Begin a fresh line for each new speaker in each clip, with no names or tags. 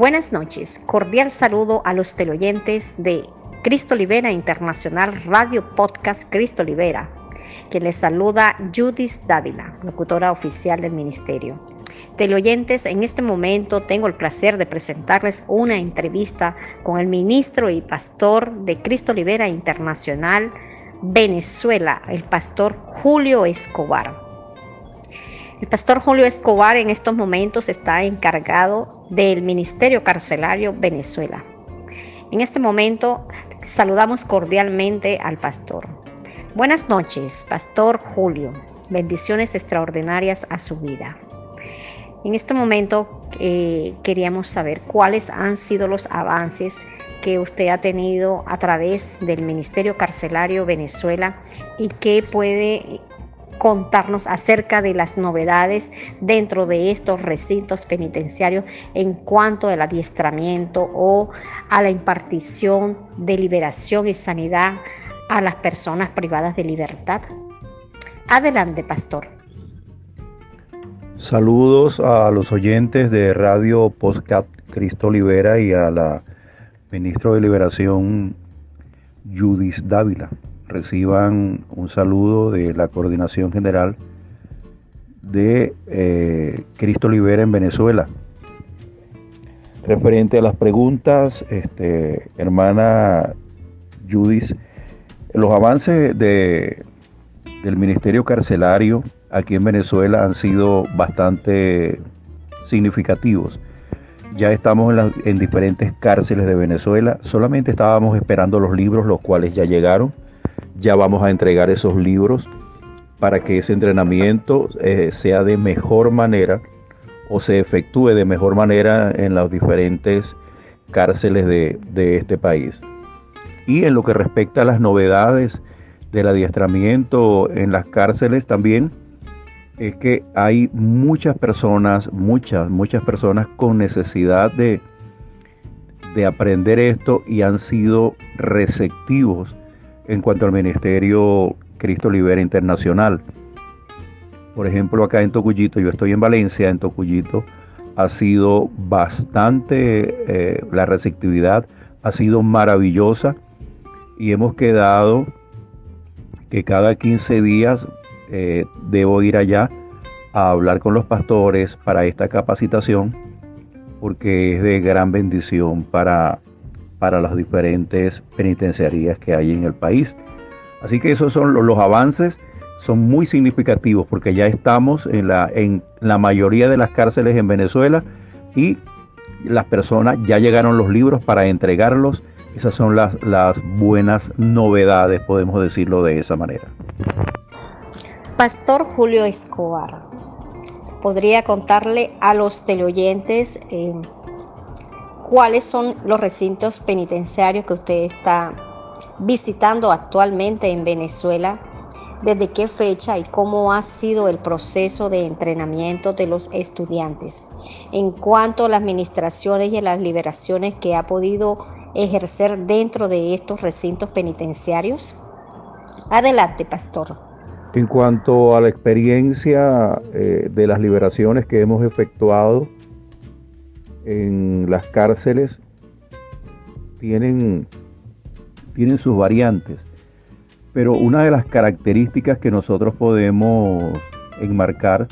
Buenas noches, cordial saludo a los teleoyentes de Cristo Libera Internacional Radio Podcast Cristo Libera, que les saluda Judith Dávila, locutora oficial del ministerio. Teleoyentes, en este momento tengo el placer de presentarles una entrevista con el ministro y pastor de Cristo Libera Internacional Venezuela, el pastor Julio Escobar. El pastor Julio Escobar en estos momentos está encargado del Ministerio Carcelario Venezuela. En este momento saludamos cordialmente al pastor. Buenas noches, Pastor Julio. Bendiciones extraordinarias a su vida. En este momento eh, queríamos saber cuáles han sido los avances que usted ha tenido a través del Ministerio Carcelario Venezuela y qué puede contarnos acerca de las novedades dentro de estos recintos penitenciarios en cuanto al adiestramiento o a la impartición de liberación y sanidad a las personas privadas de libertad. Adelante, pastor.
Saludos a los oyentes de Radio Postcat Cristo Libera y a la ministra de Liberación Judith Dávila reciban un saludo de la Coordinación General de eh, Cristo Libera en Venezuela. Referente a las preguntas, este, hermana Judith, los avances de, del Ministerio Carcelario aquí en Venezuela han sido bastante significativos. Ya estamos en, en diferentes cárceles de Venezuela, solamente estábamos esperando los libros, los cuales ya llegaron ya vamos a entregar esos libros para que ese entrenamiento eh, sea de mejor manera o se efectúe de mejor manera en las diferentes cárceles de, de este país. Y en lo que respecta a las novedades del adiestramiento en las cárceles también, es que hay muchas personas, muchas, muchas personas con necesidad de, de aprender esto y han sido receptivos en cuanto al Ministerio Cristo Libera Internacional. Por ejemplo, acá en Tocuyito, yo estoy en Valencia, en Tocuyito ha sido bastante, eh, la receptividad ha sido maravillosa y hemos quedado que cada 15 días eh, debo ir allá a hablar con los pastores para esta capacitación porque es de gran bendición para para las diferentes penitenciarías que hay en el país. Así que esos son los, avances, son muy significativos porque ya estamos en la, en la mayoría de las cárceles en Venezuela y las personas ya llegaron los libros para entregarlos. Esas son las, las buenas novedades, podemos decirlo de esa manera.
Pastor Julio Escobar, ¿podría contarle a los teleoyentes eh, cuáles son los recintos penitenciarios que usted está visitando actualmente en Venezuela, desde qué fecha y cómo ha sido el proceso de entrenamiento de los estudiantes, en cuanto a las administraciones y las liberaciones que ha podido ejercer dentro de estos recintos penitenciarios. Adelante, pastor.
En cuanto a la experiencia eh, de las liberaciones que hemos efectuado, en las cárceles tienen, tienen sus variantes, pero una de las características que nosotros podemos enmarcar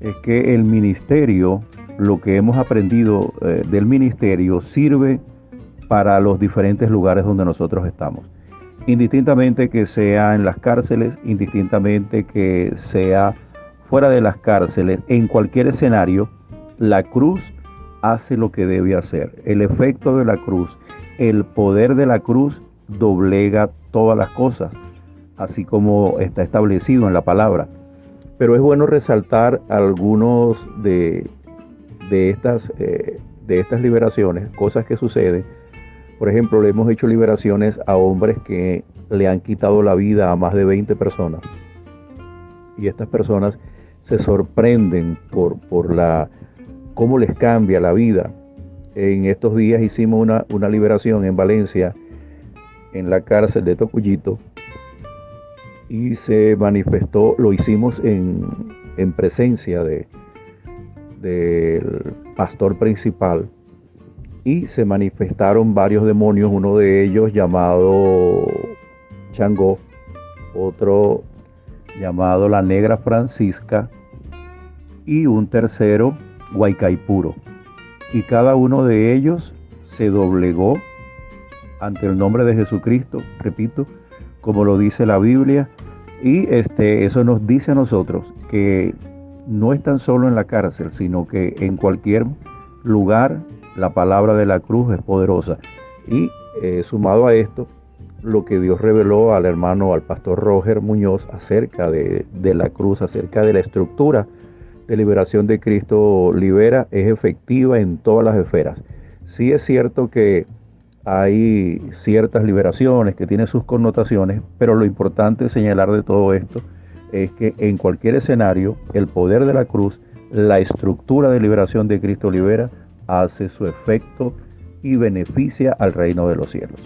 es que el ministerio, lo que hemos aprendido eh, del ministerio, sirve para los diferentes lugares donde nosotros estamos. Indistintamente que sea en las cárceles, indistintamente que sea fuera de las cárceles, en cualquier escenario, la cruz hace lo que debe hacer. El efecto de la cruz, el poder de la cruz doblega todas las cosas, así como está establecido en la palabra. Pero es bueno resaltar algunos de, de, estas, eh, de estas liberaciones, cosas que suceden. Por ejemplo, le hemos hecho liberaciones a hombres que le han quitado la vida a más de 20 personas. Y estas personas se sorprenden por, por la cómo les cambia la vida. En estos días hicimos una, una liberación en Valencia, en la cárcel de Tocuyito, y se manifestó, lo hicimos en, presencia de, del pastor principal y se manifestaron varios demonios, uno de ellos llamado Changó, otro llamado la Negra Francisca y un tercero Guaycaipuro. Y cada uno de ellos se doblegó ante el nombre de Jesucristo, repito, como lo dice la Biblia, y este, eso nos dice a nosotros que no están solo en la cárcel, sino que en cualquier lugar la palabra de la cruz es poderosa. Y eh, sumado a esto, lo que Dios reveló al hermano, al pastor Roger Muñoz acerca de, de la cruz, acerca de la estructura de liberación de Cristo libera, es efectiva en todas las esferas. Sí es cierto que hay ciertas liberaciones que tienen sus connotaciones, pero lo importante señalar de todo esto es que en cualquier escenario el poder de la cruz, la estructura de liberación de Cristo libera, hace su efecto y beneficia al reino de los cielos.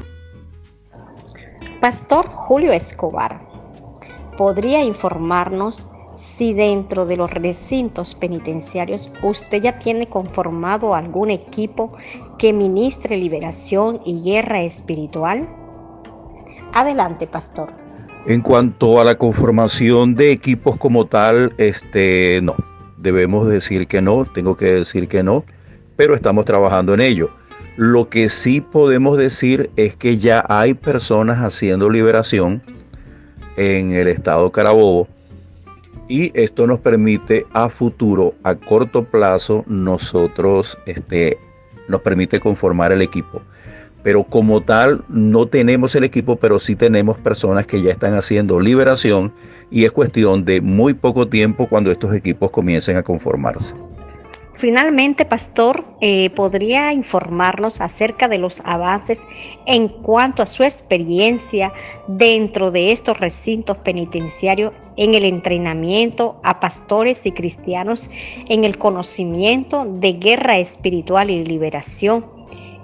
Pastor Julio Escobar, ¿podría informarnos si dentro de los recintos penitenciarios usted ya tiene conformado algún equipo que ministre liberación y guerra espiritual? Adelante, pastor.
En cuanto a la conformación de equipos como tal, este no. Debemos decir que no, tengo que decir que no, pero estamos trabajando en ello. Lo que sí podemos decir es que ya hay personas haciendo liberación en el estado Carabobo y esto nos permite a futuro, a corto plazo, nosotros, este, nos permite conformar el equipo. Pero como tal, no tenemos el equipo, pero sí tenemos personas que ya están haciendo liberación y es cuestión de muy poco tiempo cuando estos equipos comiencen a conformarse.
Finalmente, Pastor, eh, ¿podría informarnos acerca de los avances en cuanto a su experiencia dentro de estos recintos penitenciarios en el entrenamiento a pastores y cristianos en el conocimiento de guerra espiritual y liberación?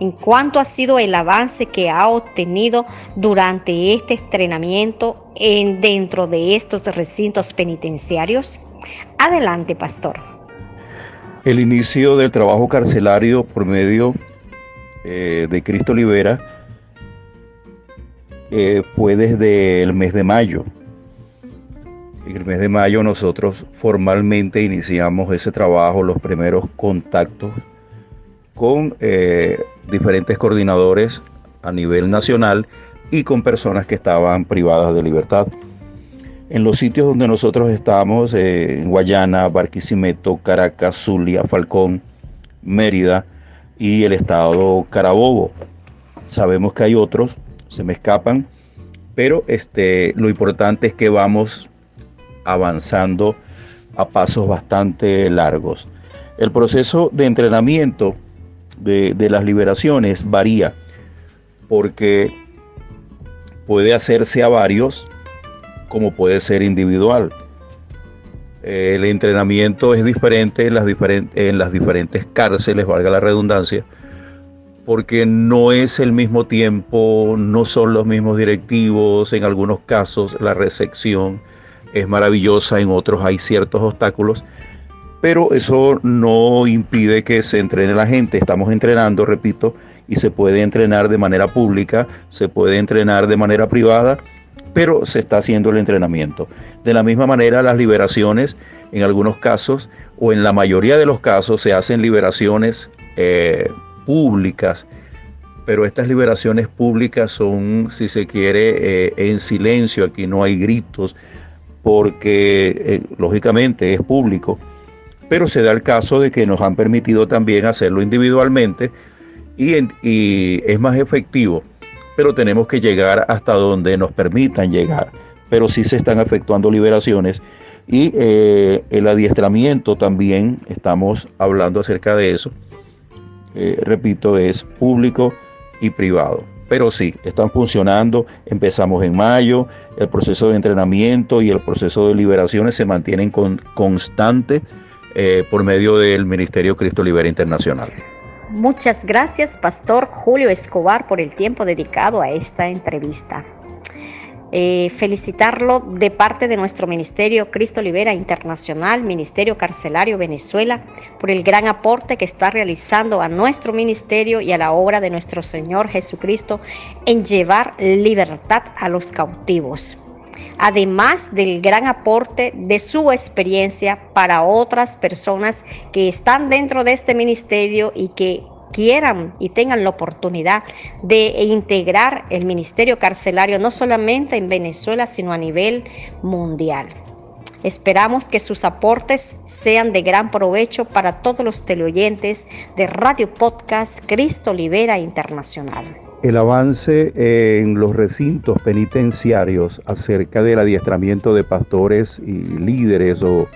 ¿En cuánto ha sido el avance que ha obtenido durante este entrenamiento en, dentro de estos recintos penitenciarios? Adelante, Pastor.
El inicio del trabajo carcelario por medio eh, de Cristo Libera eh, fue desde el mes de mayo. En el mes de mayo nosotros formalmente iniciamos ese trabajo, los primeros contactos con eh, diferentes coordinadores a nivel nacional y con personas que estaban privadas de libertad. En los sitios donde nosotros estamos, eh, Guayana, Barquisimeto, Caracas, Zulia, Falcón, Mérida y el estado Carabobo. Sabemos que hay otros, se me escapan, pero este, lo importante es que vamos avanzando a pasos bastante largos. El proceso de entrenamiento de, de las liberaciones varía porque puede hacerse a varios como puede ser individual. El entrenamiento es diferente en las, en las diferentes cárceles, valga la redundancia, porque no es el mismo tiempo, no son los mismos directivos, en algunos casos la recepción es maravillosa, en otros hay ciertos obstáculos, pero eso no impide que se entrene la gente, estamos entrenando, repito, y se puede entrenar de manera pública, se puede entrenar de manera privada pero se está haciendo el entrenamiento. De la misma manera, las liberaciones, en algunos casos, o en la mayoría de los casos, se hacen liberaciones eh, públicas, pero estas liberaciones públicas son, si se quiere, eh, en silencio, aquí no hay gritos, porque eh, lógicamente es público, pero se da el caso de que nos han permitido también hacerlo individualmente y es más efectivo pero tenemos que llegar hasta donde nos permitan llegar. Pero sí se están efectuando liberaciones y eh, el adiestramiento también, estamos hablando acerca de eso. Eh, repito, es público y privado. Pero sí, están funcionando. Empezamos en mayo. El proceso de entrenamiento y el proceso de liberaciones se mantienen con, constante eh, por medio del Ministerio Cristo Libera Internacional.
Muchas gracias, Pastor Julio Escobar, por el tiempo dedicado a esta entrevista. eh, felicitarlo de parte de nuestro Ministerio Cristo Libera Internacional, Ministerio Carcelario Venezuela, por el gran aporte que está realizando a nuestro ministerio y a la obra de nuestro Señor Jesucristo en llevar libertad a los cautivos además del gran aporte de su experiencia para otras personas que están dentro de este ministerio y que quieran y tengan la oportunidad de integrar el ministerio carcelario no solamente en Venezuela, sino a nivel mundial. Esperamos que sus aportes sean de gran provecho para todos los teleoyentes de Radio Podcast Cristo Libera Internacional.
El avance en los recintos penitenciarios acerca del adiestramiento de pastores y líderes o,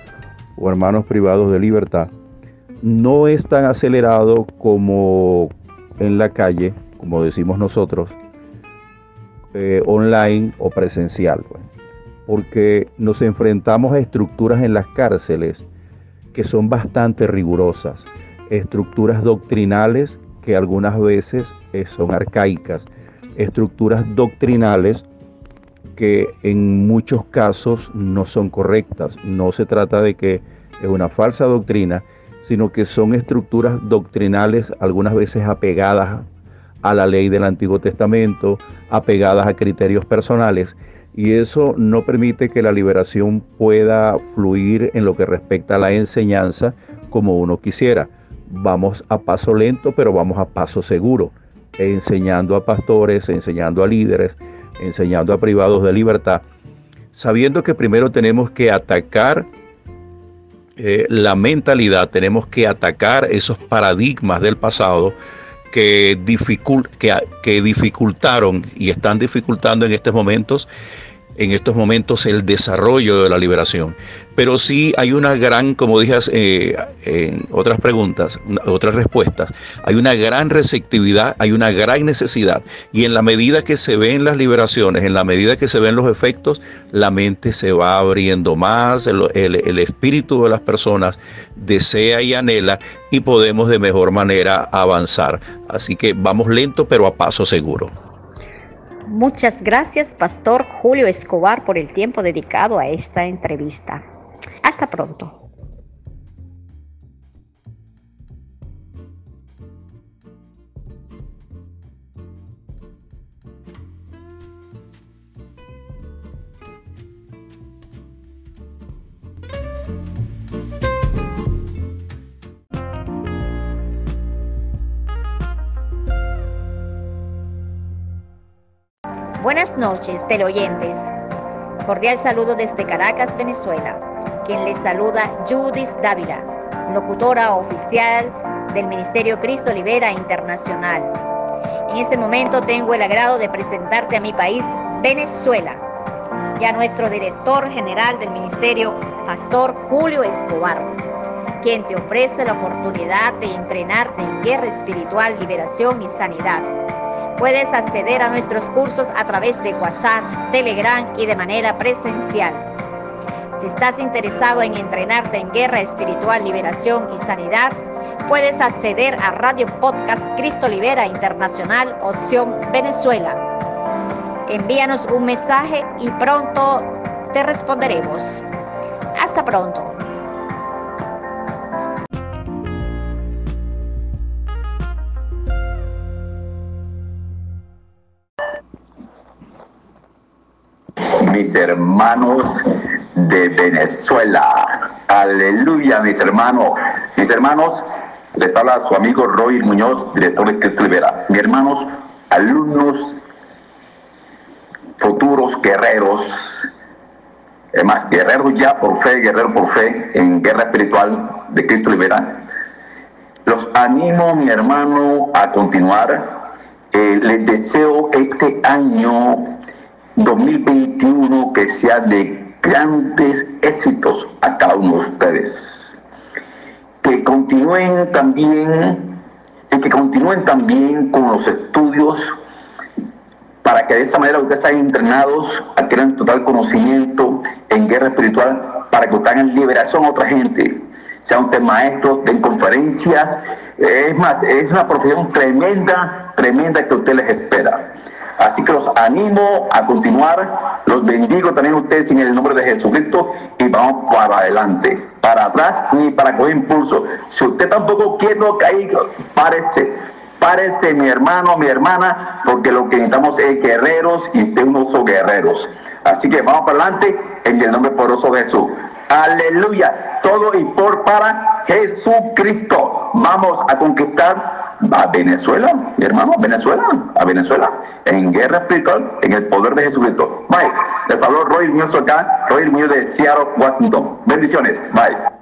o hermanos privados de libertad no es tan acelerado como en la calle, como decimos nosotros, eh, online o presencial, pues. porque nos enfrentamos a estructuras en las cárceles que son bastante rigurosas, estructuras doctrinales que algunas veces eh, son arcaicas, estructuras doctrinales que en muchos casos no son correctas. No se trata de que es una falsa doctrina, sino que son estructuras doctrinales algunas veces apegadas a la ley del Antiguo Testamento, apegadas a criterios personales, y eso no permite que la liberación pueda fluir en lo que respecta a la enseñanza como uno quisiera. Vamos a paso lento, pero vamos a paso seguro, enseñando a pastores, enseñando a líderes, enseñando a privados de libertad, sabiendo que primero tenemos que atacar eh, la mentalidad, tenemos que atacar esos paradigmas del pasado que, que, que dificultaron y están dificultando en estos momentos en estos momentos el desarrollo de la liberación. Pero sí hay una gran, como dije eh, en otras preguntas, otras respuestas, hay una gran receptividad, hay una gran necesidad. Y en la medida que se ven las liberaciones, en la medida que se ven los efectos, la mente se va abriendo más, el, el espíritu de las personas desea y anhela y podemos de mejor manera avanzar. Así que vamos lento pero a paso seguro.
Muchas gracias, Pastor Julio Escobar, por el tiempo dedicado a esta entrevista. Hasta pronto. Buenas noches, teleoyentes. Cordial saludo desde Caracas, Venezuela. Quien les saluda, Judith Dávila, locutora oficial del Ministerio Cristo Libera Internacional. En este momento tengo el agrado de presentarte a mi país, Venezuela, y a nuestro director general del Ministerio, Pastor Julio Escobar, quien te ofrece la oportunidad de entrenarte en guerra espiritual, liberación y sanidad Puedes acceder a nuestros cursos a través de WhatsApp, Telegram y de manera presencial. Si estás interesado en entrenarte en guerra espiritual, liberación y sanidad, puedes acceder a Radio Podcast Cristo Libera Internacional, opción Venezuela. Envíanos un mensaje y pronto te responderemos. Hasta pronto.
Mis hermanos de Venezuela. Aleluya, mis hermanos. Mis hermanos, les habla su amigo Roy Muñoz, director de Cristo Libera. Mis hermanos, alumnos, futuros guerreros, es más, guerreros ya por fe, guerreros por fe, en guerra espiritual de Cristo Libera. Los animo, mi hermano, a continuar. Eh, les deseo este año 2021 que sea de grandes éxitos a cada uno de ustedes. Que continúen también, y que continúen también con los estudios para que de esa manera ustedes sean entrenados, adquieran total conocimiento en guerra espiritual, para que tengan liberación a otra gente, sean ustedes maestros, den conferencias. Es más, es una profesión tremenda, tremenda que usted les espera. Así que los animo a continuar, los bendigo también a ustedes en el nombre de Jesucristo y vamos para adelante, para atrás ni para coger impulso. Si usted tampoco quiere caer, párese, párese mi hermano, mi hermana, porque lo que necesitamos es guerreros y usted unos guerreros. Así que vamos para adelante en el nombre poderoso de Jesús. Aleluya. Todo y por para Jesucristo. Vamos a conquistar a Venezuela, mi hermano, Venezuela, a Venezuela, en guerra espiritual, en el poder de Jesucristo. Bye. Les habló Roy Muñoz acá, Roy Muñoz de Seattle, Washington. Bendiciones. Bye.